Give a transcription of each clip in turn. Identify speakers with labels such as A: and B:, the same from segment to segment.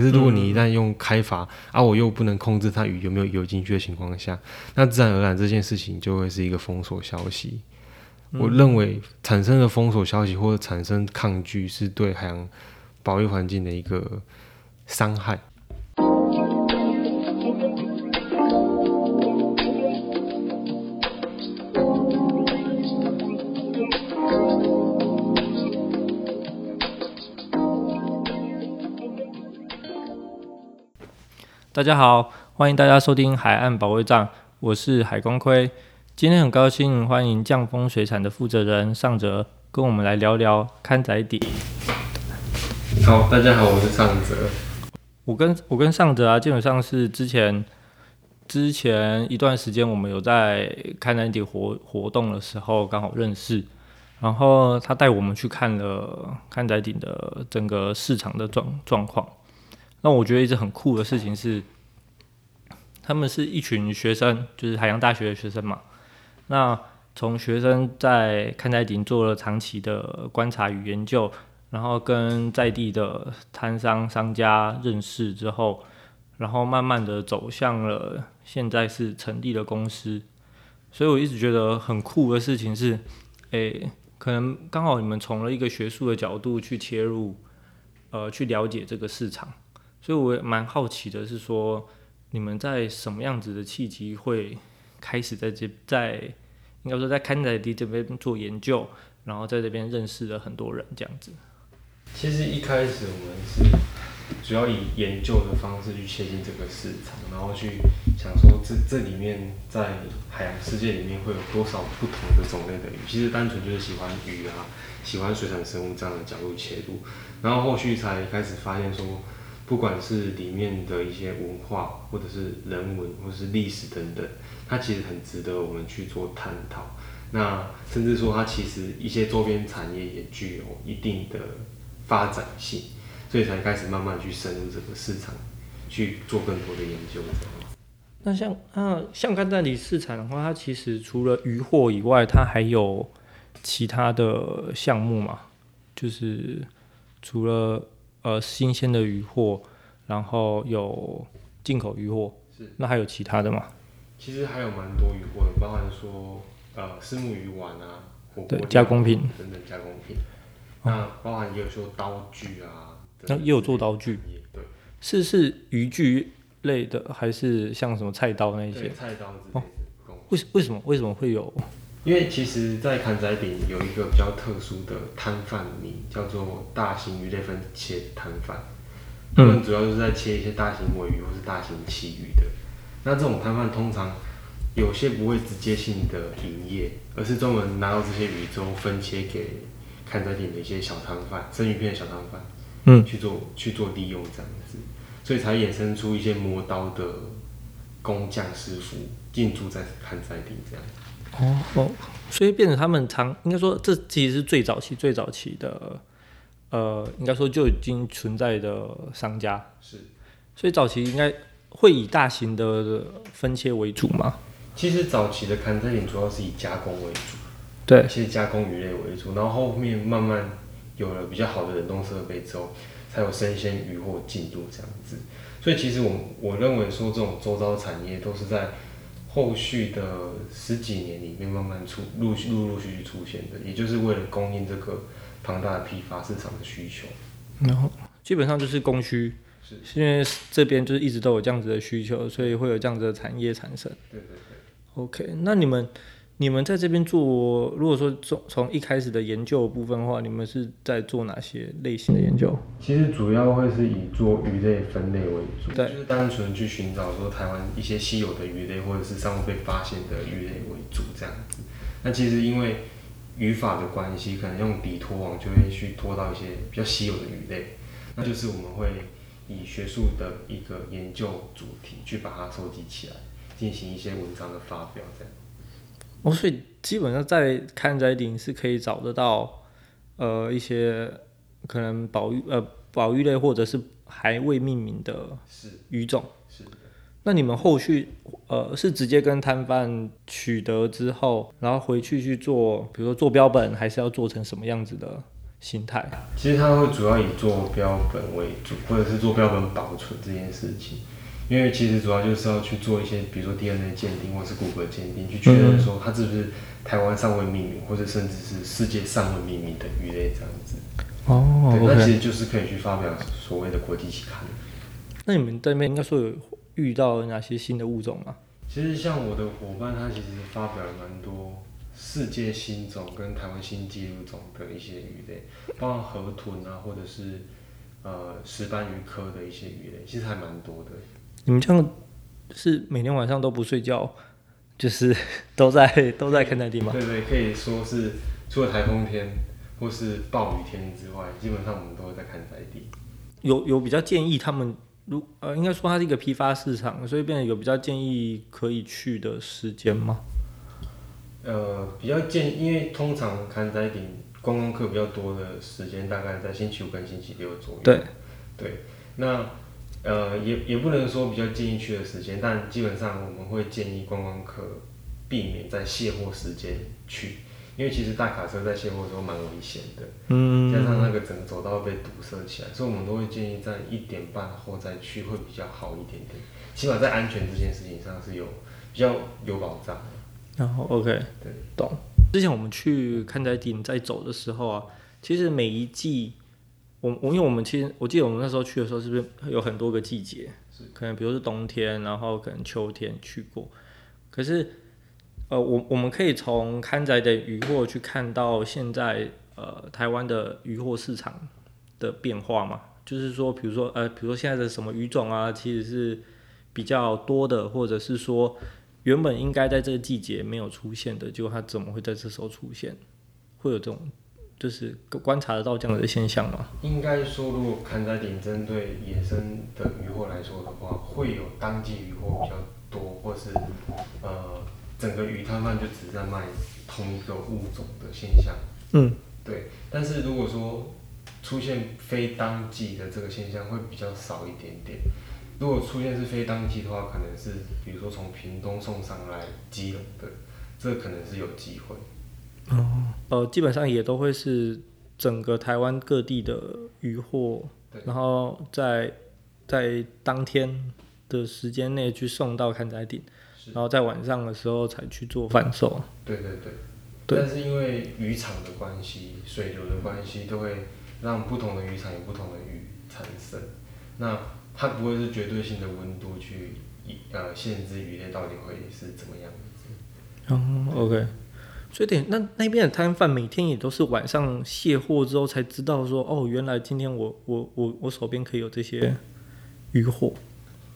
A: 可是如果你一旦用开阀，嗯、啊，我又不能控制它鱼有没有游进去的情况下，那自然而然这件事情就会是一个封锁消息。嗯、我认为产生的封锁消息或者产生抗拒，是对海洋保育环境的一个伤害。
B: 大家好，欢迎大家收听海岸保卫战，我是海光辉。今天很高兴欢迎降风水产的负责人尚哲跟我们来聊聊看仔底。
A: 好，大家好，我是尚哲。
B: 我跟我跟尚哲啊，基本上是之前之前一段时间我们有在看仔底活活动的时候刚好认识，然后他带我们去看了看仔顶的整个市场的状状况。那我觉得一直很酷的事情是，他们是一群学生，就是海洋大学的学生嘛。那从学生在勘仔顶做了长期的观察与研究，然后跟在地的摊商商家认识之后，然后慢慢的走向了现在是成立的公司。所以我一直觉得很酷的事情是，诶，可能刚好你们从了一个学术的角度去切入，呃，去了解这个市场。所以我也蛮好奇的，是说你们在什么样子的契机会开始在这在应该说在勘仔地这边做研究，然后在这边认识了很多人这样子。
A: 其实一开始我们是主要以研究的方式去切进这个市场，然后去想说这这里面在海洋世界里面会有多少不同的种类的鱼。其实单纯就是喜欢鱼啊，喜欢水产生物这样的角度切入，然后后续才开始发现说。不管是里面的一些文化，或者是人文，或者是历史等等，它其实很值得我们去做探讨。那甚至说，它其实一些周边产业也具有一定的发展性，所以才开始慢慢去深入这个市场，去做更多的研究。
B: 那像啊，像勘仔底市场的话，它其实除了渔获以外，它还有其他的项目嘛？就是除了。呃，新鲜的鱼货，然后有进口鱼货，是那还有其他的吗？
A: 其实还有蛮多鱼货的，包含说呃，虱目鱼丸啊，火锅
B: 加工品
A: 等等加工品。那包含也有说刀具啊，
B: 那也有做刀具，
A: 对，
B: 是是渔具类的，还是像什么菜刀那些？
A: 菜刀之类的。哦，
B: 为什为什么为什么会有？
A: 因为其实，在坎仔饼有一个比较特殊的摊贩名，叫做大型鱼类分切摊贩。他们主要就是在切一些大型尾鱼或是大型旗鱼的。那这种摊贩通常有些不会直接性的营业，而是专门拿到这些鱼之后分切给坎仔顶的一些小摊贩、生鱼片的小摊贩，嗯，去做去做利用这样子，所以才衍生出一些磨刀的工匠师傅进驻在坎仔顶这样。
B: 哦哦，所以变成他们常应该说，这其实是最早期、最早期的，呃，应该说就已经存在的商家是，所以早期应该会以大型的分切为主嘛。
A: 其实早期的勘仔顶主要是以加工为主，
B: 对，
A: 其实加工鱼类为主，然后后面慢慢有了比较好的冷冻设备之后，才有生鲜鱼货进入这样子。所以其实我我认为说，这种周遭产业都是在。后续的十几年里面，慢慢出陆续陆陆续续出现的，也就是为了供应这个庞大的批发市场的需求。
B: 然后基本上就是供需，是因为这边就是一直都有这样子的需求，所以会有这样子的产业产生。
A: 对对对。
B: OK，那你们。你们在这边做，如果说从从一开始的研究的部分的话，你们是在做哪些类型的研究？
A: 其实主要会是以做鱼类分类为主，
B: 对，
A: 就是单纯去寻找说台湾一些稀有的鱼类，或者是尚未被发现的鱼类为主这样子。那其实因为语法的关系，可能用底拖网就会去拖到一些比较稀有的鱼类，那就是我们会以学术的一个研究主题去把它收集起来，进行一些文章的发表这样。
B: 哦，所以基本上在看宅顶是可以找得到，呃，一些可能保育呃保育类或者是还未命名的鱼种。是。是。那你们后续呃是直接跟摊贩取得之后，然后回去去做，比如说做标本，还是要做成什么样子的心态？
A: 其实它会主要以做标本为主，或者是做标本保存这件事情。因为其实主要就是要去做一些，比如说 DNA 鉴定或是骨骼鉴定，去确认说它是不是台湾尚未命名，或者甚至是世界尚未命名的鱼类这样子。
B: 哦，
A: 对，那其实就是可以去发表所谓的国际期刊。
B: 那你们这边应该说有遇到哪些新的物种吗？
A: 其实像我的伙伴，他其实发表了蛮多世界新种跟台湾新纪录种的一些鱼类，包括河豚啊，或者是呃石斑鱼科的一些鱼类，其实还蛮多的。
B: 你们这样是每天晚上都不睡觉，就是 都在都在看在地吗？
A: 对对，可以说是除了台风天或是暴雨天之外，基本上我们都会在看在地。
B: 有有比较建议他们，如呃应该说它是一个批发市场，所以变得有比较建议可以去的时间吗？
A: 呃，比较建议，因为通常看在地观光客比较多的时间，大概在星期五跟星期六左右。
B: 对
A: 对，那。呃，也也不能说比较建议去的时间，但基本上我们会建议观光客避免在卸货时间去，因为其实大卡车在卸货的时候蛮危险的，嗯，加上那个整个走道被堵塞起来，所以我们都会建议在一点半后再去会比较好一点点，起码在安全这件事情上是有比较有保障。
B: 然后 OK，
A: 对，
B: 懂。之前我们去看在顶在走的时候啊，其实每一季。我我因为我们其实我记得我们那时候去的时候是不是有很多个季节？是可能比如是冬天，然后可能秋天去过。可是呃，我我们可以从刊载的渔获去看到现在呃台湾的渔获市场的变化嘛？就是说，比如说呃，比如说现在的什么鱼种啊，其实是比较多的，或者是说原本应该在这个季节没有出现的，结果它怎么会在这时候出现？会有这种。就是观察得到这样的现象吗？
A: 应该说，如果看在顶针对野生的渔获来说的话，会有当季渔获比较多，或是呃整个鱼摊贩就只在卖同一个物种的现象。嗯，对。但是如果说出现非当季的这个现象，会比较少一点点。如果出现是非当季的话，可能是比如说从屏东送上来基隆的，这可能是有机会。
B: 哦，呃，基本上也都会是整个台湾各地的渔获，然后在在当天的时间内去送到看宅顶，然后在晚上的时候才去做贩售。
A: 对对对，对。但是因为渔场的关系、水流的关系，都会让不同的渔场有不同的鱼产生。那它不会是绝对性的温度去呃限制鱼类到底会是怎么样子。
B: 嗯，OK。所以点那那边的摊贩每天也都是晚上卸货之后才知道说哦，原来今天我我我我手边可以有这些鱼货。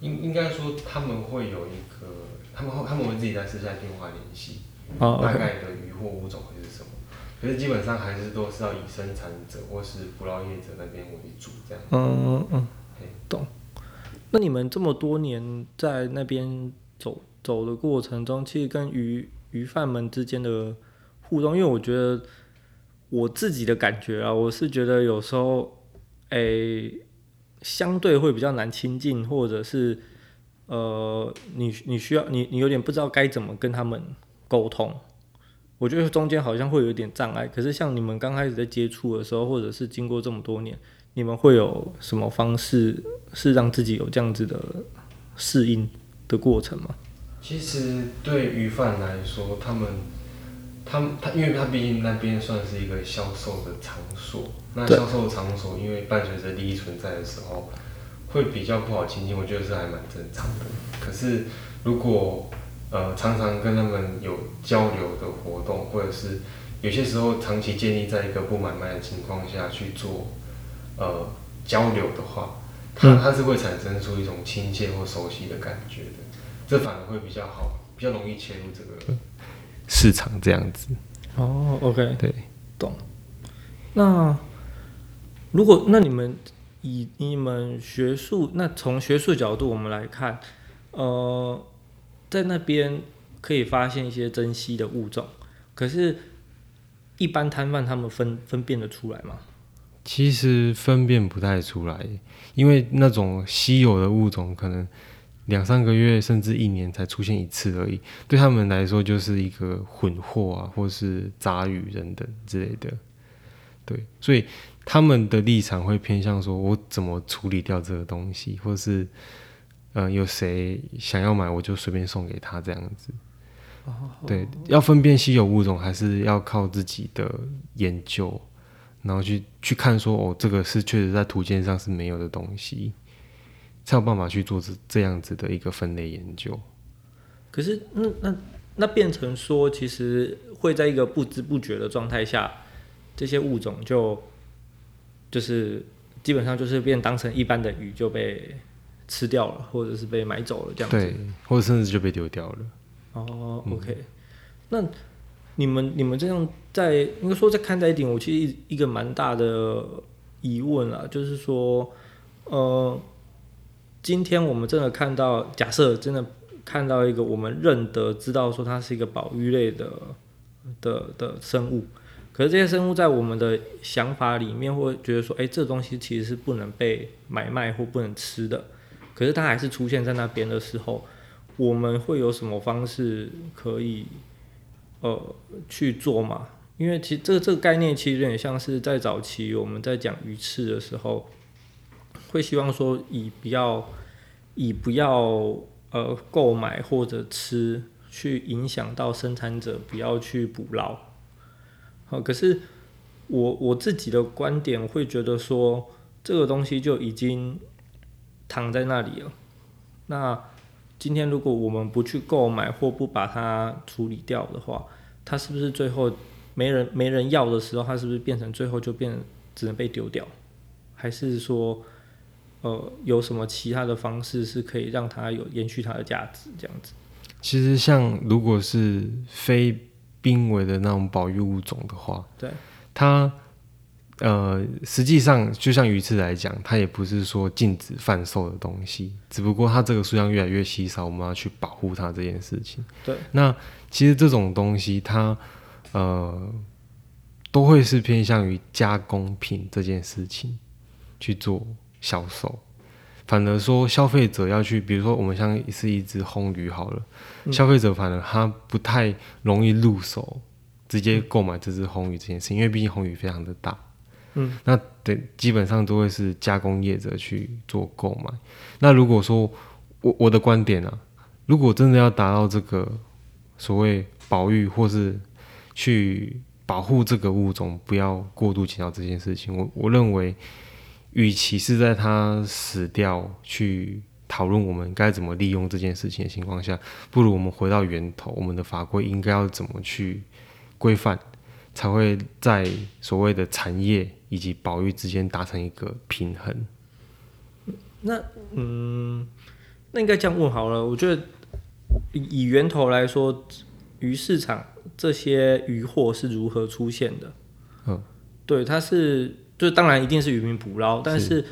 A: 应应该说他们会有一个，他们会他们会自己在私下电话联系，哦、大概的鱼货物种会是什么。可是基本上还是都是要以生产者或是捕捞业者那边为主这样。
B: 嗯嗯嗯，懂。那你们这么多年在那边走走的过程中，其实跟鱼鱼贩们之间的互动，因为我觉得我自己的感觉啊，我是觉得有时候，诶、相对会比较难亲近，或者是呃，你你需要你你有点不知道该怎么跟他们沟通，我觉得中间好像会有一点障碍。可是像你们刚开始在接触的时候，或者是经过这么多年，你们会有什么方式是让自己有这样子的适应的过程吗？
A: 其实对于贩来说，他们，他们他，因为他毕竟那边算是一个销售的场所，那销售的场所因为伴随着利益存在的时候，会比较不好亲近，我觉得是还蛮正常的。可是如果呃常常跟他们有交流的活动，或者是有些时候长期建立在一个不买卖的情况下去做呃交流的话，它它是会产生出一种亲切或熟悉的感觉的。这反而会比较好，比较容易切入这个市场这样子。
B: 哦，OK，对，懂。那如果那你们以你们学术，那从学术角度我们来看，呃，在那边可以发现一些珍稀的物种，可是，一般摊贩他们分分辨得出来吗？
A: 其实分辨不太出来，因为那种稀有的物种可能。两三个月甚至一年才出现一次而已，对他们来说就是一个混货啊，或是杂鱼等等之类的。对，所以他们的立场会偏向说，我怎么处理掉这个东西，或是，嗯、呃，有谁想要买，我就随便送给他这样子。哦、对，要分辨稀有物种，还是要靠自己的研究，然后去去看说，哦，这个是确实在图鉴上是没有的东西，才有办法去做这这样子的一个分类研究。
B: 可是，那那那变成说，其实会在一个不知不觉的状态下，这些物种就就是基本上就是变当成一般的鱼就被吃掉了，或者是被买走了这样子，
A: 对，或者甚至就被丢掉了。
B: 哦，OK，嗯，那你们你们这样在应该说在看待一点，我其实一一个蛮大的疑问啊，就是说，呃，今天我们真的看到，假设真的看到一个我们认得知道说它是一个保育类的的的生物，可是这些生物在我们的想法里面会觉得说，哎，这东西其实是不能被买卖或不能吃的，可是它还是出现在那边的时候。我们会有什么方式可以呃去做嘛？因为其实这个这个概念其实有点像是在早期我们在讲鱼翅的时候，会希望说以不要以不要呃购买或者吃去影响到生产者，不要去捕捞。好，可是我我自己的观点会觉得说，这个东西就已经躺在那里了，那。今天如果我们不去购买或不把它处理掉的话，它是不是最后没人没人要的时候，它是不是变成最后就变只能被丢掉？还是说，呃，有什么其他的方式是可以让它有延续它的价值？这样子？
A: 其实像如果是非濒危的那种保育物种的话，
B: 对
A: 它。呃，实际上就像鱼翅来讲，它也不是说禁止贩售的东西，只不过它这个数量越来越稀少，我们要去保护它这件事情。
B: 对，
A: 那其实这种东西它呃都会是偏向于加工品这件事情去做销售，反而说消费者要去，比如说我们像是一只红鱼好了，嗯、消费者反而他不太容易入手，直接购买这只红鱼这件事情，因为毕竟红鱼非常的大。
B: 嗯，
A: 那对，基本上都会是加工业者去做购买。那如果说我我的观点啊，如果真的要达到这个所谓保育或是去保护这个物种不要过度减少这件事情，我我认为，与其是在他死掉去讨论我们该怎么利用这件事情的情况下，不如我们回到源头，我们的法规应该要怎么去规范，才会在所谓的产业。以及保育之间达成一个平衡。
B: 那嗯，那应该这样问好了。我觉得以源头来说，鱼市场这些鱼货是如何出现的？
A: 嗯，
B: 对，它是就当然一定是渔民捕捞，但是。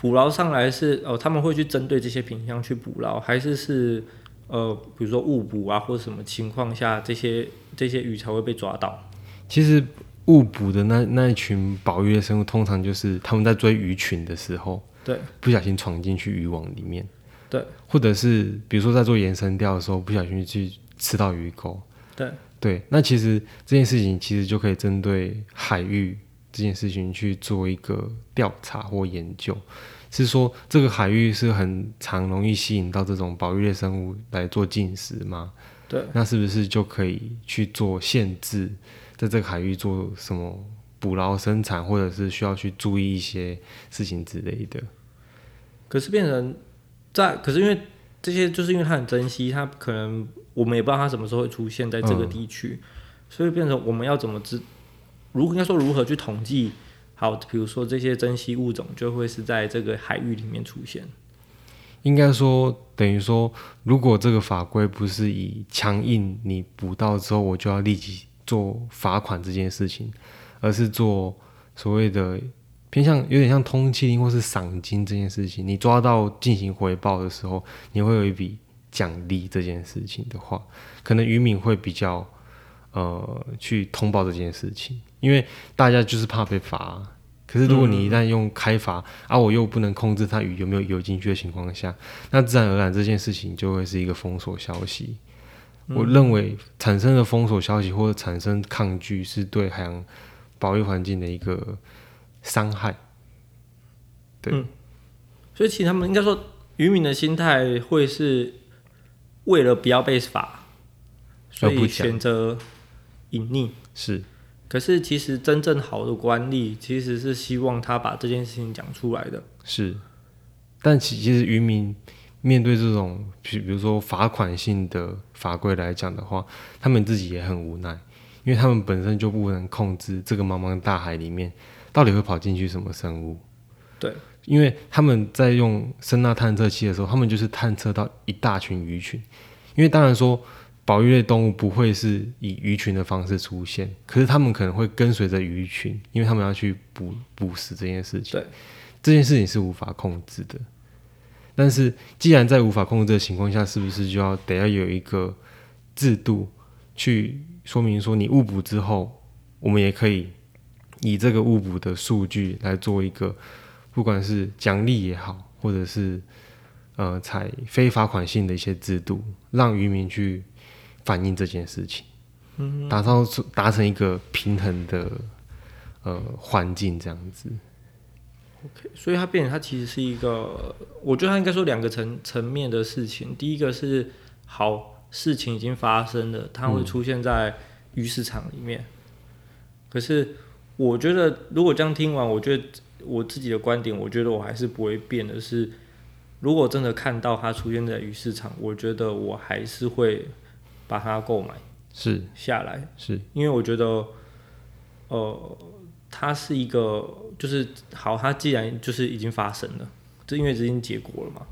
B: 捕捞上来是哦，他们会去针对这些品相去捕捞，还是是呃，比如说误捕啊，或者什么情况下这些这些鱼才会被抓到？
A: 其实。误捕的那那一群保育的生物，通常就是他们在追鱼群的时候，
B: 对，
A: 不小心闯进去渔网里面，
B: 对，或
A: 者是比如说在做延伸钓的时候，不小心去吃到鱼钩，
B: 对，
A: 对，那其实这件事情其实就可以针对海域这件事情去做一个调查或研究，是说这个海域是很常容易吸引到这种保育类生物来做进食吗？
B: 对，
A: 那是不是就可以去做限制？在这个海域做什么捕捞生产，或者是需要去注意一些事情之类的。
B: 可是变成在，可是因为这些，就是因为它很珍惜，它可能我们也不知道它什么时候会出现在这个地区，嗯、所以变成我们要怎么知？如应该说如何去统计？好，比如说这些珍稀物种就会是在这个海域里面出现。
A: 应该说，等于说，如果这个法规不是以强硬，你捕到之后我就要立即。做罚款这件事情，而是做所谓的偏向有点像通缉令或是赏金这件事情。你抓到进行回报的时候，你会有一笔奖励。这件事情的话，可能渔民会比较呃去通报这件事情，因为大家就是怕被罚。可是如果你一旦用开罚，啊，我又不能控制它鱼有没有游进去的情况下，那自然而然这件事情就会是一个封锁消息。我认为产生的封锁消息或者产生抗拒是对海洋保育环境的一个伤害。对、
B: 嗯，所以其实他们应该说，渔民的心态会是为了不要被罚，所以选择隐匿。
A: 是，
B: 可是其实真正好的管理，其实是希望他把这件事情讲出来的。
A: 是，但其其实渔民面对这种，比比如说罚款性的法规来讲的话，他们自己也很无奈，因为他们本身就不能控制这个茫茫大海里面到底会跑进去什么生物。
B: 对。
A: 因为他们在用声纳探测器的时候，他们就是探测到一大群鱼群。因为当然说，保育类动物不会是以鱼群的方式出现，可是他们可能会跟随着鱼群，因为他们要去捕捕食这件事情。对，这件事情是无法控制的。但是，既然在无法控制的情况下，是不是就要得要有一个制度去说明说，你误捕之后，我们也可以以这个误捕的数据来做一个。不管是奖励也好，或者是呃采非罚款性的一些制度，让渔民去反映这件事情，嗯，达到达成一个平衡的呃环境，这样子。
B: OK，所以它变成它其实是一个，我觉得它应该说两个层层面的事情。第一个是好事情已经发生了，它会出现在鱼市场里面。可是我觉得，如果这样听完，我觉得。我自己的观点，我觉得我还是不会变的是，如果真的看到它出现在鱼市场，我觉得我还是会把它购买是下来，
A: 是
B: 因为我觉得，呃，它是一个就是好，它既然就是已经发生了，这因为已经结果了嘛，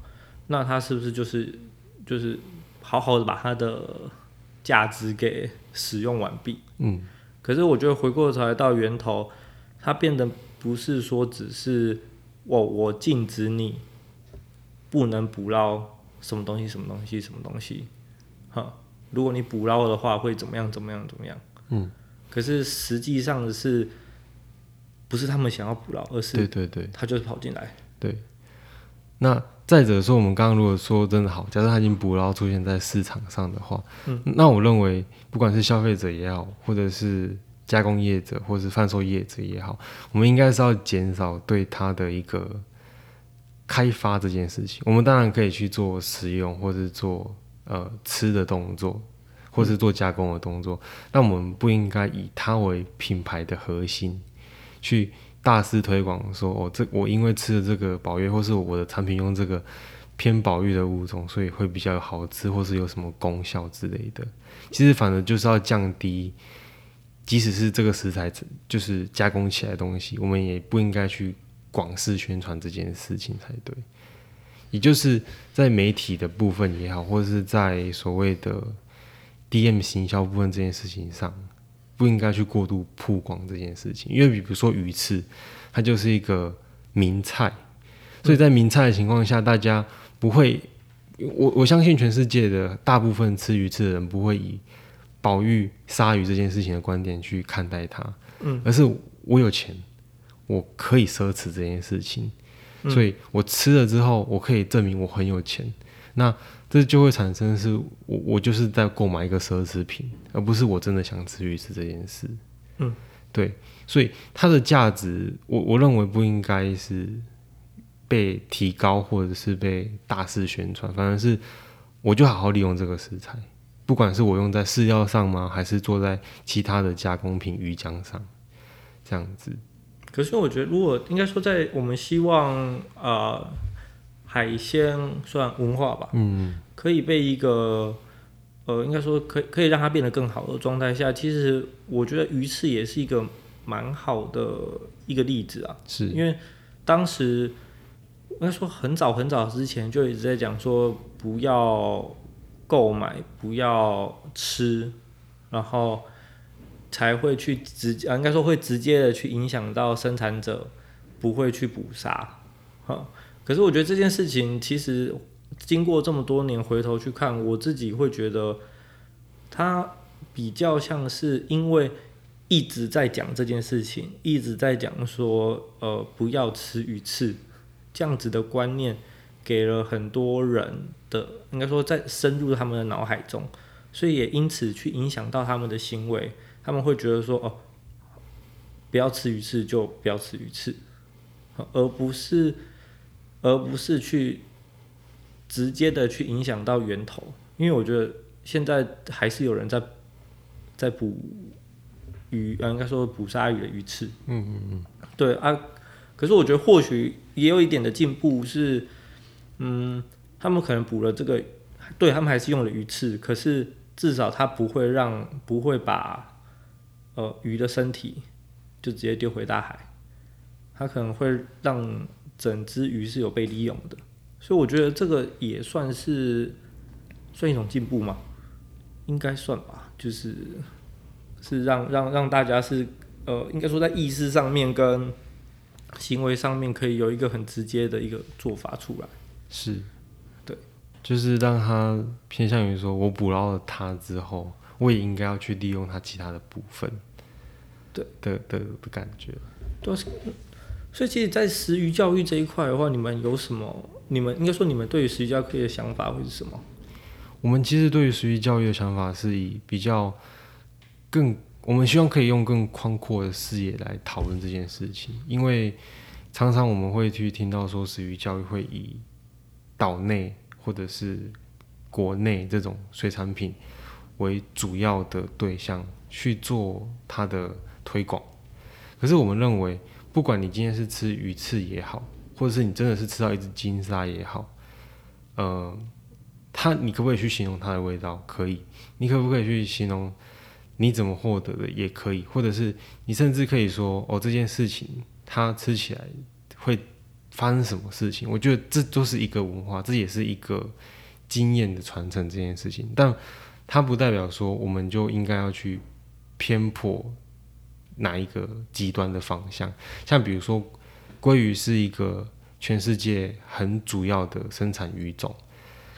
B: 那它是不是就是就是好好的把它的价值给使用完毕？嗯，可是我觉得回过头来到源头，它变得。不是说只是我我禁止你不能捕捞什么东西什么东西什么东西，哈，如果你捕捞的话会怎么样怎么样怎么样？嗯，可是实际上是不是他们想要捕捞，而是对对对，他就是跑进来。
A: 对，那再者说，我们刚刚如果说真的好，假设他已经捕捞出现在市场上的话，嗯，那我认为不管是消费者也好，或者是。加工业者或是贩售业者也好，我们应该是要减少对它的一个开发这件事情。我们当然可以去做食用，或是做呃吃的动作，或是做加工的动作，那我们不应该以它为品牌的核心去大肆推广，说哦，这我因为吃了这个保育，或是我的产品用这个偏保育的物种，所以会比较好吃，或是有什么功效之类的。其实反正就是要降低。即使是这个食材就是加工起来的东西，我们也不应该去广式宣传这件事情才对。也就是在媒体的部分也好，或者是在所谓的 DM 行销部分这件事情上，不应该去过度曝光这件事情。因为比如说鱼翅，它就是一个名菜，所以在名菜的情况下，大家不会，我我相信全世界的大部分吃鱼翅的人不会以。保育鲨鱼这件事情的观点去看待它，嗯，而是我有钱，我可以奢侈这件事情，嗯，所以我吃了之后，我可以证明我很有钱，那这就会产生是我我就是在购买一个奢侈品，而不是我真的想吃鱼翅这件事，嗯，对，所以它的价值，我我认为不应该是被提高或者是被大肆宣传，反而是我就好好利用这个食材。不管是我用在饲料上吗，还是做在其他的加工品鱼浆上，这样子。
B: 可是我觉得，如果应该说，在我们希望呃海鲜算文化吧，嗯，可以被一个呃应该说可以可以让它变得更好的状态下，其实我觉得鱼翅也是一个蛮好的一个例子啊。是因为当时应该说很早很早之前就一直在讲说不要。购买不要吃，然后才会去直接，应该说会直接的去影响到生产者，不会去捕杀。可是我觉得这件事情其实经过这么多年回头去看，我自己会觉得，它比较像是因为一直在讲这件事情，一直在讲说，呃，不要吃鱼翅这样子的观念。给了很多人的，应该说在深入他们的脑海中，所以也因此去影响到他们的行为。他们会觉得说，哦，不要吃鱼翅就不要吃鱼翅，而不是而不是去直接的去影响到源头，因为我觉得现在还是有人在在捕鱼，呃，应该说捕鲨鱼的鱼翅，
A: 嗯嗯嗯，
B: 对啊，可是我觉得或许也有一点的进步是，嗯，他们可能捕了这个，对他们还是用了鱼翅，可是至少他不会让不会把呃鱼的身体。就直接丢回大海，它可能会让整只鱼是有被利用的，所以我觉得这个也算是算一种进步嘛，应该算吧，就是是让让让大家是呃，应该说在意识上面跟行为上面可以有一个很直接的一个做法出来，
A: 是，
B: 对，
A: 就是让它偏向于说我捕捞了它之后，我也应该要去利用它其他的部分。的的的感觉，
B: 对，所以其实，在食鱼教育这一块的话，你们有什么？你们应该说，你们对于食鱼教育的想法会是什么？
A: 我们其实对于食鱼教育的想法是以比较更，我们希望可以用更宽阔的视野来讨论这件事情，因为常常我们会去听到说，食鱼教育会以岛内或者是国内这种水产品为主要的对象去做它的。推广，可是我们认为，不管你今天是吃鱼翅也好，或者是你真的是吃到一只金沙也好，呃，它你可不可以去形容它的味道？可以。你可不可以去形容你怎么获得的？也可以。或者是你甚至可以说，哦，这件事情它吃起来会发生什么事情？我觉得这都是一个文化，这也是一个经验的传承这件事情。但它不代表说我们就应该要去偏颇。哪一个极端的方向？像比如说，鲑鱼是一个全世界很主要的生产鱼种，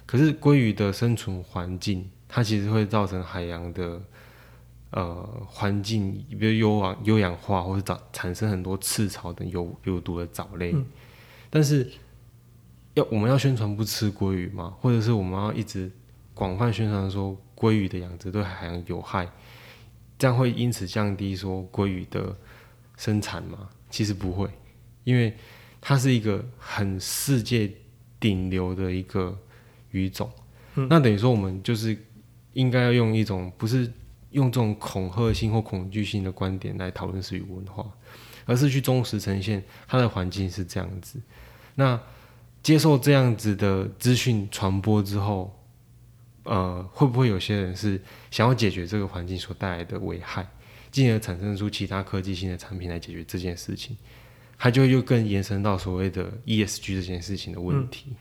A: 可是鲑鱼的生存环境，它其实会造成海洋的呃环境，比如优氧优氧化，或者产产生很多赤潮等有有毒的藻类。嗯、但是要我们要宣传不吃鲑鱼吗？或者是我们要一直广泛宣传说鲑鱼的养殖对海洋有害？这样会因此降低说鲑鱼的生产吗？其实不会，因为它是一个很世界顶流的一个鱼种。嗯、那等于说我们就是应该要用一种不是用这种恐吓性或恐惧性的观点来讨论食鱼文化，而是去忠实呈现它的环境是这样子。那接受这样子的资讯传播之后。呃，会不会有些人是想要解决这个环境所带来的危害，进而产生出其他科技性的产品来解决这件事情？它就又更延伸到所谓的 ESG 这件事情的问题。嗯、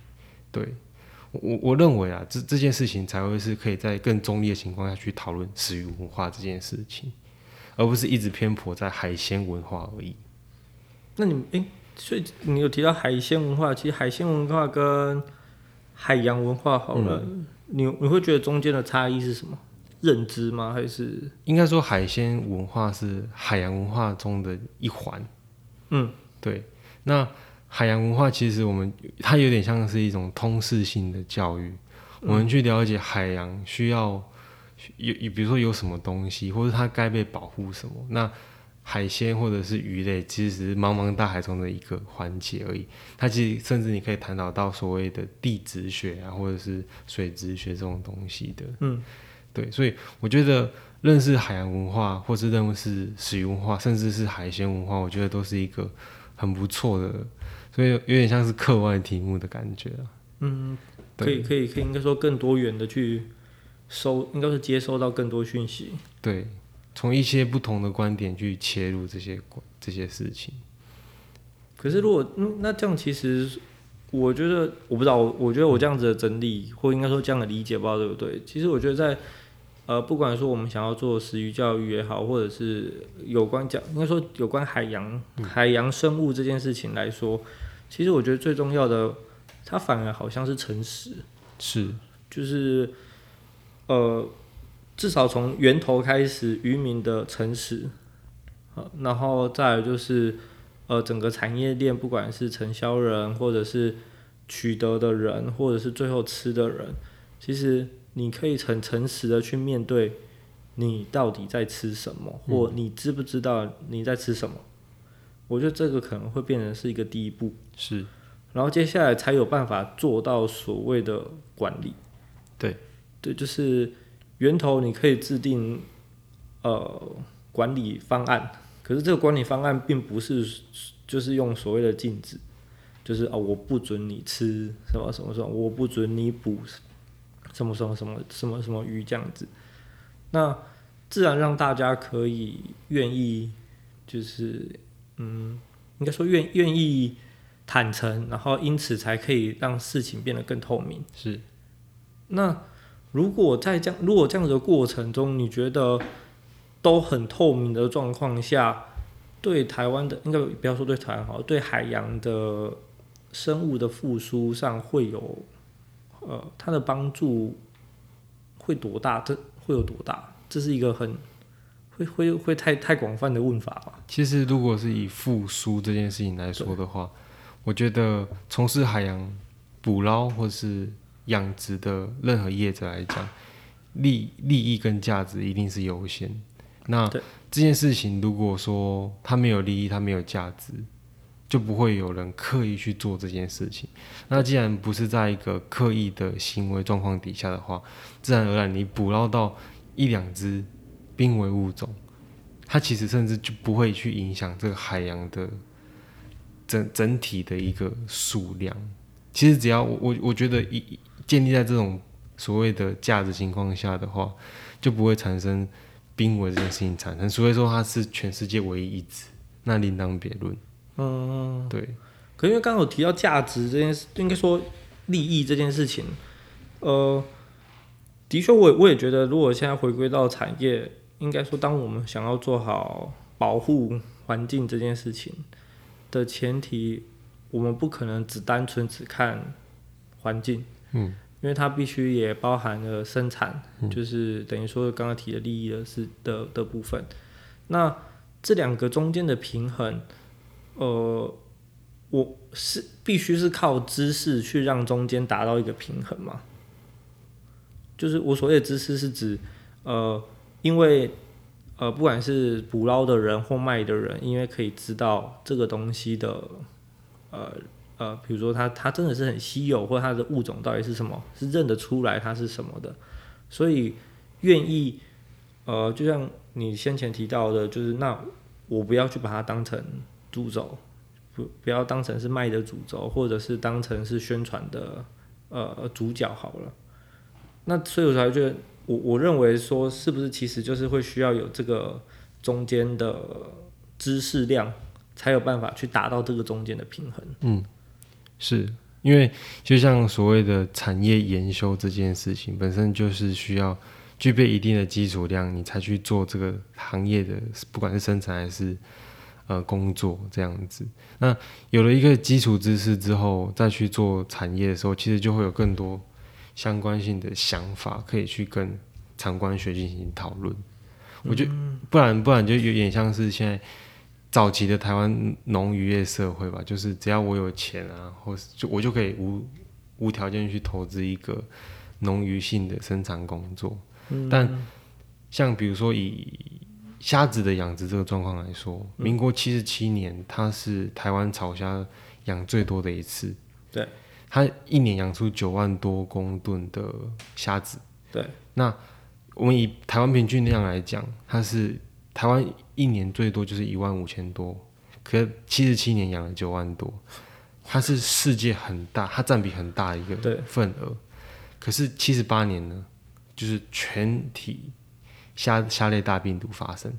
A: 对，我我认为啊，这这件事情才会是可以在更中立的情况下去讨论食鱼文化这件事情，而不是一直偏颇在海鲜文化而已。
B: 那你诶，所以你有提到海鲜文化，其实海鲜文化跟海洋文化好了。嗯你你会觉得中间的差异是什么？认知吗？还是
A: 应该说海鲜文化是海洋文化中的一环？嗯，对。那海洋文化其实我们它有点像是一种通识性的教育，嗯、我们去了解海洋需要有，比如说有什么东西，或者它该被保护什么。那海鲜或者是鱼类，其实只是茫茫大海中的一个环节而已。它其实甚至你可以探讨到所谓的地质学啊，或者是水质学这种东西的。嗯，对。所以我觉得认识海洋文化，或是认识食鱼文化，甚至是海鲜文化，我觉得都是一个很不错的。所以有点像是课外题目的感觉。
B: 嗯，可以可以可以，应该说更多元的去收，应该是接收到更多讯息。
A: 对。从一些不同的观点去切入这些这些事情，
B: 可是如果嗯，那这样其实我觉得我不知道，我觉得我这样子的整理，或应该说这样的理解，不知道对不对？其实我觉得在呃，不管说我们想要做食鱼教育也好，或者是有关讲应该说有关海洋海洋生物这件事情来说，其实我觉得最重要的，它反而好像是诚实，
A: 是
B: 就是呃。至少从源头开始，渔民的诚实，然后再来就是，呃，整个产业链，不管是承销人，或者是取得的人，或者是最后吃的人，其实你可以很诚实的去面对你到底在吃什么，或你知不知道你在吃什么？我觉得这个可能会变成是一个第一步，
A: 是，
B: 然后接下来才有办法做到所谓的管理。
A: 对，
B: 对，就是源头你可以制定呃管理方案，可是这个管理方案并不是就是用所谓的禁止，就是啊、哦、我不准你吃什么什么什么，我不准你捕什么什么什么什么什么鱼这样子。那自然让大家可以愿意，就是嗯，应该说愿愿意坦诚，然后因此才可以让事情变得更透明。
A: 是。
B: 那如果在这样如果这样子的过程中，你觉得都很透明的状况下，对台湾的应该不要说对台湾好，对海洋的生物的复苏上会有呃它的帮助会多大？这会有多大？这是一个很会会会太太广泛的问法吧？
A: 其实，如果是以复苏这件事情来说的话，我觉得从事海洋捕捞或是养殖的任何业者来讲，利利益跟价值一定是优先。那这件事情，如果说它没有利益，它没有价值，就不会有人刻意去做这件事情。那既然不是在一个刻意的行为状况底下的话，自然而然你捕捞到一两只濒危物种，它其实甚至就不会去影响这个海洋的整整体的一个数量。其实只要我我我觉得一建立在这种所谓的价值情况下的话，就不会产生濒危这件事情产生。除非说它是全世界唯一一只，那另当别论。
B: 嗯，
A: 对。
B: 可因为刚刚有提到价值这件事，应该说利益这件事情，呃，的确，我我也觉得，如果现在回归到产业，应该说，当我们想要做好保护环境这件事情的前提，我们不可能只单纯只看环境，
A: 嗯，
B: 因为它必须也包含了生产，
A: 嗯、
B: 就是等于说刚刚提的利益的是的的部分，那这两个中间的平衡。呃，我是必须是靠知识去让中间达到一个平衡嘛？就是我所谓的知识是指，呃，因为呃，不管是捕捞的人或卖的人，因为可以知道这个东西的，呃呃，比如说它它真的是很稀有，或它的物种到底是什么，是认得出来它是什么的，所以愿意，呃，就像你先前提到的，就是那我不要去把它当成。主轴不不要当成是卖的主轴，或者是当成是宣传的呃主角好了。那所以我才觉得，我我认为说，是不是其实就是会需要有这个中间的知识量，才有办法去达到这个中间的平衡。
A: 嗯，是因为就像所谓的产业研修这件事情，本身就是需要具备一定的基础量，你才去做这个行业的，不管是生产还是。呃，工作这样子，那有了一个基础知识之后，再去做产业的时候，其实就会有更多相关性的想法可以去跟长官学进行讨论。我觉得不然不然就有点像是现在早期的台湾农渔业社会吧，就是只要我有钱啊，或是就我就可以无无条件去投资一个农渔性的生产工作。但像比如说以虾子的养殖这个状况来说，民国七十七年，它是台湾草虾养最多的一次。
B: 对，
A: 它一年养出九万多公吨的虾子。
B: 对，
A: 那我们以台湾平均量来讲，它是台湾一年最多就是一万五千多，可是七十七年养了九万多，它是世界很大，它占比很大的一个份额。可是七十八年呢，就是全体。虾虾类大病毒发生，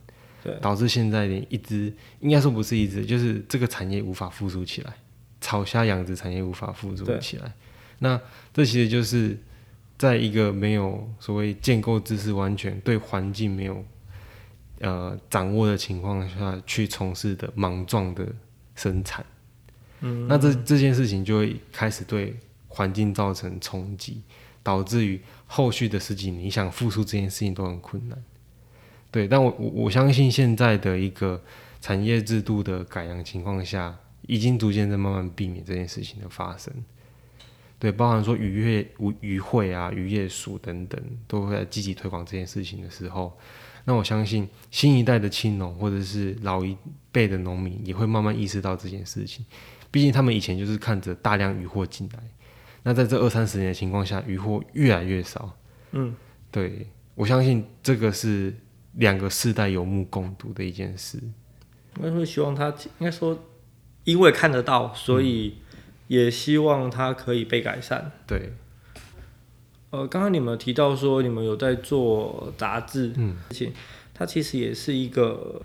A: 导致现在连一只，应该说不是一只，就是这个产业无法复苏起来，草虾养殖产业无法复苏起来。那这其实就是在一个没有所谓建构知识、完全对环境没有呃掌握的情况下去从事的莽撞的生产。嗯，那这这件事情就会开始对环境造成冲击，导致于。后续的十几年，你想复苏这件事情都很困难。对，但我我我相信现在的一个产业制度的改良情况下，已经逐渐在慢慢避免这件事情的发生。对，包含说渔业、渔会啊、渔业署等等，都会在积极推广这件事情的时候，那我相信新一代的青农或者是老一辈的农民也会慢慢意识到这件事情。毕竟他们以前就是看着大量渔获进来，那在这二三十年的情况下，渔获越来越少。
B: 嗯，
A: 对，我相信这个是两个世代有目共睹的一件事。
B: 我会希望他应该说，因为看得到，所以也希望他可以被改善。
A: 嗯、对。
B: 呃，刚刚你们提到说你们有在做杂志，
A: 嗯，
B: 而且它其实也是一个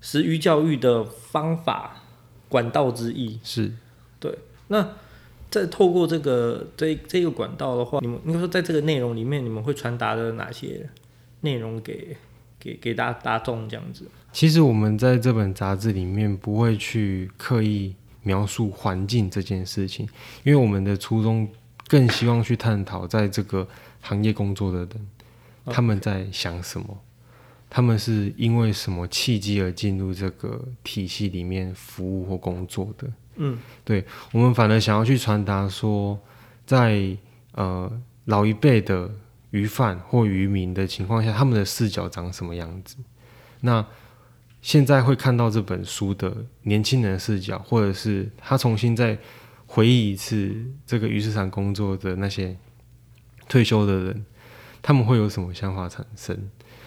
B: 食鱼教育的方法管道之一。
A: 是。
B: 对。那在透过这个这这个管道的话，你们应该说在这个内容里面，你们会传达的哪些内容给给给大大众这样子？
A: 其实我们在这本杂志里面不会去刻意描述环境这件事情，因为我们的初衷更希望去探讨在这个行业工作的人他们在想什么，他们是因为什么契机而进入这个体系里面服务或工作的。
B: 嗯，
A: 对，我们反而想要去传达说，在呃老一辈的鱼贩或渔民的情况下，他们的视角长什么样子？那现在会看到这本书的年轻人的视角，或者是他重新再回忆一次这个鱼市场工作的那些退休的人，他们会有什么想法产生？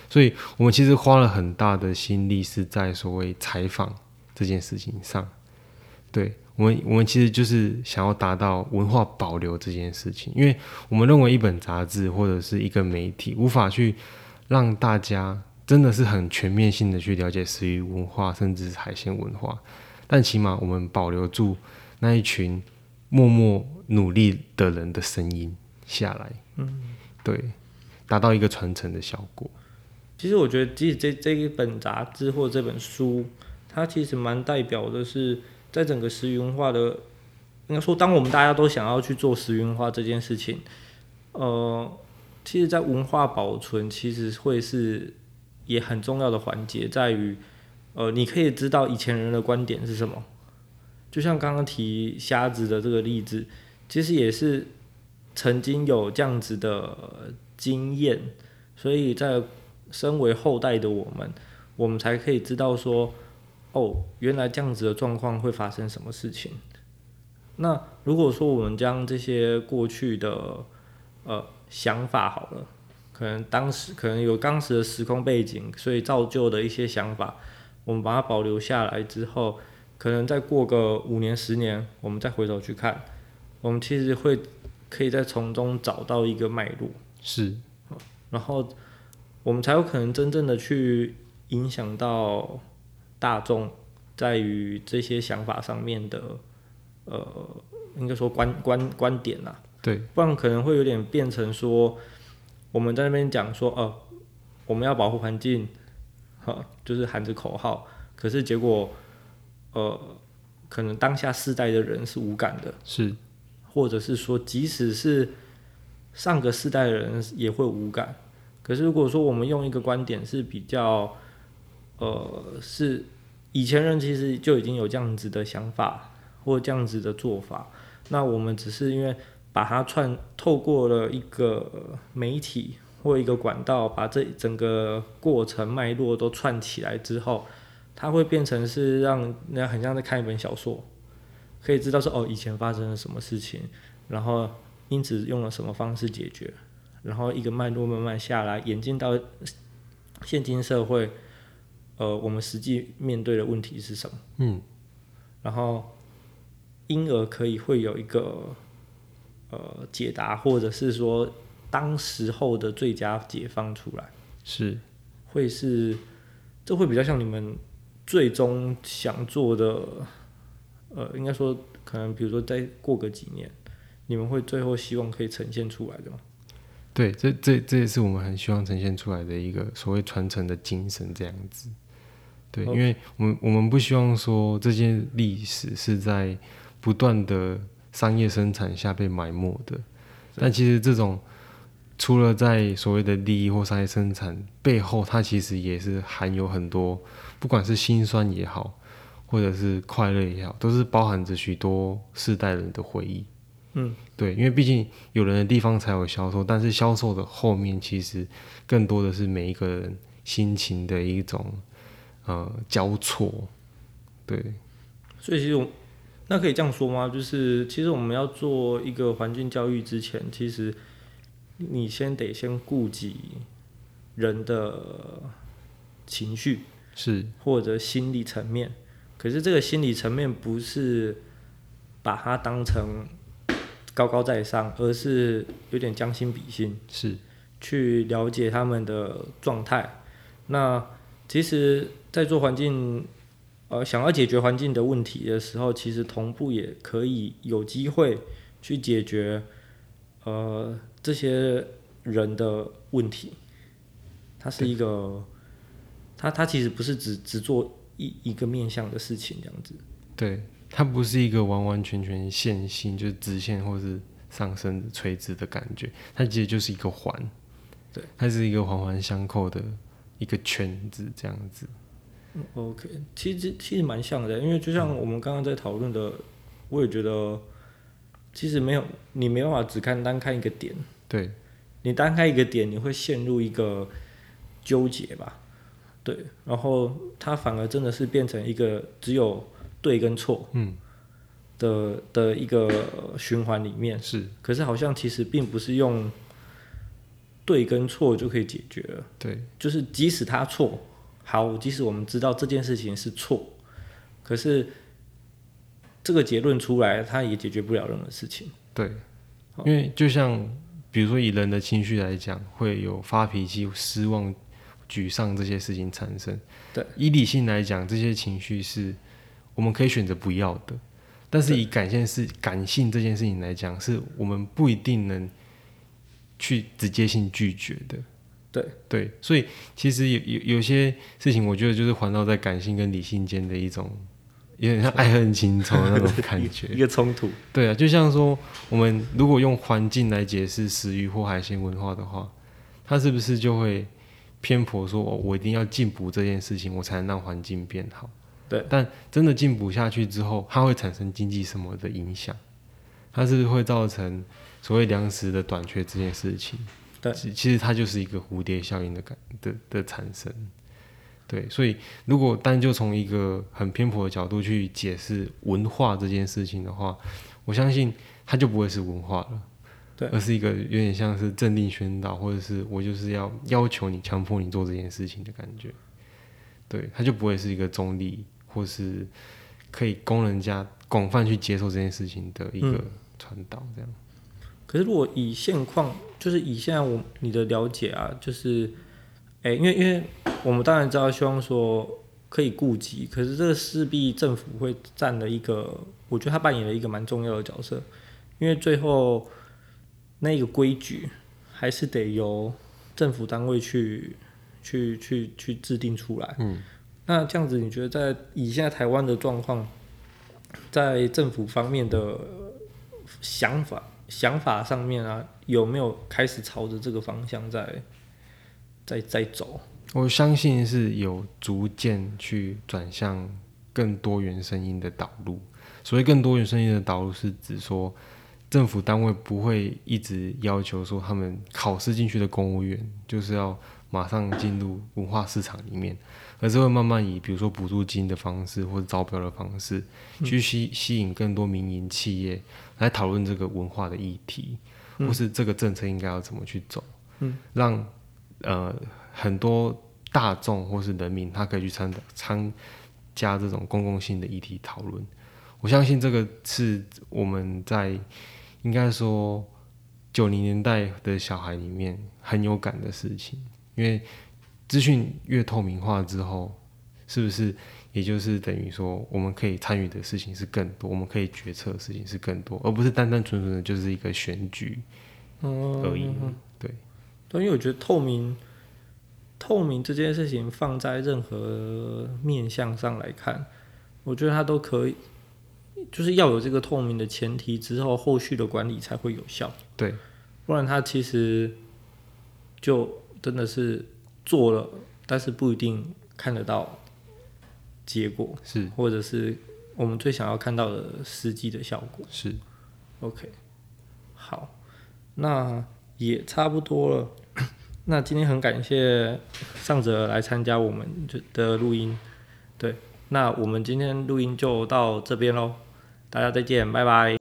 A: 所以我们其实花了很大的心力是在所谓采访这件事情上。对，我们，我们其实就是想要达到文化保留这件事情，因为我们认为一本杂志或者是一个媒体无法去让大家。真的是很全面性的去了解食鱼文化，甚至是海鲜文化。但起码我们保留住那一群默默努力的人的声音下来，
B: 嗯，
A: 对，达到一个传承的效果。
B: 其实我觉得，即使这这一本杂志或这本书，它其实蛮代表的是，在整个食鱼文化的，应该说，当我们大家都想要去做食鱼文化这件事情，呃，其实，在文化保存，其实会是。也很重要的环节在于，呃，你可以知道以前人的观点是什么。就像刚刚提虾子的这个例子，其实也是曾经有这样子的经验，所以在身为后代的我们，我们才可以知道说，哦，原来这样子的状况会发生什么事情。那如果说我们将这些过去的呃想法好了。可能当时可能有当时的时空背景，所以造就的一些想法，我们把它保留下来之后，可能再过个五年十年，我们再回头去看，我们其实会可以再从中找到一个脉络，
A: 是，
B: 然后我们才有可能真正的去影响到大众，在于这些想法上面的，呃，应该说观观观点呐，
A: 对，
B: 不然可能会有点变成说。我们在那边讲说，呃，我们要保护环境，哈，就是喊着口号，可是结果，呃，可能当下世代的人是无感的，
A: 是，
B: 或者是说，即使是上个世代的人也会无感。可是如果说我们用一个观点是比较，呃，是以前人其实就已经有这样子的想法或这样子的做法，那我们只是因为。把它串透过了一个媒体或一个管道，把这整个过程脉络都串起来之后，它会变成是让那很像在看一本小说，可以知道说哦，以前发生了什么事情，然后因此用了什么方式解决，然后一个脉络慢慢下来，演进到现今社会，呃，我们实际面对的问题是什么？
A: 嗯，
B: 然后因而可以会有一个。呃，解答或者是说当时候的最佳解放出来，
A: 是
B: 会是这会比较像你们最终想做的，呃，应该说可能比如说再过个几年，你们会最后希望可以呈现出来的吗？
A: 对，这这这也是我们很希望呈现出来的一个所谓传承的精神，这样子。对因为我们我们不希望说这件历史是在不断的。商业生产下被埋没的，但其实这种除了在所谓的利益或商业生产背后，它其实也是含有很多，不管是辛酸也好，或者是快乐也好，都是包含着许多世代人的回忆。
B: 嗯，
A: 对，因为毕竟有人的地方才有销售，但是销售的后面其实更多的是每一个人心情的一种呃交错，对。
B: 所以其实我那可以这样说吗？就是其实我们要做一个环境教育之前，其实你先得先顾及人的情绪，
A: 是
B: 或者心理层面。可是这个心理层面不是把它当成高高在上，而是有点将心比心，
A: 是
B: 去了解他们的状态。那其实，在做环境，呃，想要解决环境的问题的时候，其实同步也可以有机会去解决，呃，这些人的问题。它是一个，它它其实不是只只做。一一个面向的事情这样子，
A: 对，它不是一个完完全全线性，就是直线或是上升垂直的感觉，它其实就是一个环，
B: 对，
A: 它是一个环环相扣的一个圈子这样子。
B: 嗯，OK，其实其实蛮像的，因为就像我们刚刚在讨论的，嗯，我也觉得，其实没有你没办法只看单看一个点，
A: 对，
B: 你单看一个点，你会陷入一个纠结吧。对，然后它反而真的是变成一个只有对跟错，嗯，的的一个循环里面。
A: 是，
B: 可是好像其实并不是用对跟错就可以解决了，
A: 对，
B: 就是即使他错，好，即使我们知道这件事情是错，可是这个结论出来，它也解决不了任何事情，
A: 对，因为就像比如说以人的情绪来讲，会有发脾气、失望。沮丧这些事情产生，
B: 对，
A: 以理性来讲，这些情绪是我们可以选择不要的，但是以感性是感性这件事情来讲，是我们不一定能去直接性拒绝的，
B: 对。
A: 对，所以其实有有有些事情，我觉得就是环绕在感性跟理性间的一种，有点像爱恨情仇的那种感觉，
B: 一个冲突，
A: 对啊，就像说我们如果用环境来解释食鱼或海鲜文化的话，它是不是就会？偏颇说，我一定要进补这件事情，我才能让环境变好。
B: 对，
A: 但真的进补下去之后，它会产生经济什么的影响？它是不是会造成所谓粮食的短缺这件事情？
B: 对，
A: 其实它就是一个蝴蝶效应的感的的产生。对，所以如果单就从一个很偏颇的角度去解释文化这件事情的话，我相信它就不会是文化了。
B: 对，
A: 而是一个有点像是政令宣导，或者是我就是要要求你、强迫你做这件事情的感觉。对，它就不会是一个中立，或是可以供人家广泛去接受这件事情的一个传导。这样、嗯。
B: 可是，如果以现况，就是以现在我你的了解啊，就是，哎、欸，因为因为我们当然知道，希望说可以顾及，可是这个势必政府会占了一个，我觉得他扮演了一个蛮重要的角色，因为最后。那个规矩还是得由政府单位去去去去制定出来。嗯，那这样子，你觉得在以现在台湾的状况，在政府方面的想法想法上面啊，有没有开始朝着这个方向在在在走？
A: 我相信是有逐渐去转向更多元声音的导入。所谓更多元声音的导入，是指说。政府单位不会一直要求说他们考试进去的公务员就是要马上进入文化市场里面，而是会慢慢以比如说补助金的方式或者招标的方式去吸吸引更多民营企业来讨论这个文化的议题，或是这个政策应该要怎么去走，让呃很多大众或是人民他可以去参参加这种公共性的议题讨论。我相信这个是我们在。应该说，九零年代的小孩里面很有感的事情，因为资讯越透明化之后，是不是也就是等于说，我们可以参与的事情是更多，我们可以决策的事情是更多，而不是单单纯纯的就是一个选举而已。
B: 对，因为我觉得透明，透明这件事情放在任何面向上来看，我觉得它都可以。就是要有这个透明的前提之后，后续的管理才会有效。
A: 对，
B: 不然它其实就真的是做了，但是不一定看得到结果，
A: 是，
B: 或者是我们最想要看到的实际的效果。
A: 是，OK。
B: 好，那也差不多了。那今天很感谢尚哲来参加我们的录音，对，那我们今天录音就到这边喽，大家再见，拜拜。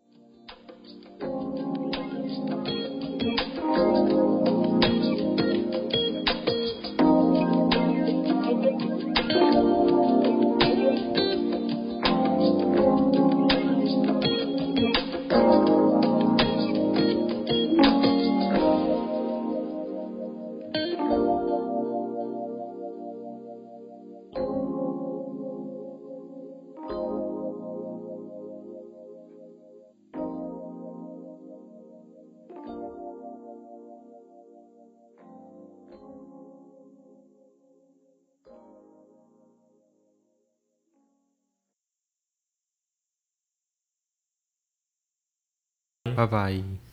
A: 拜拜。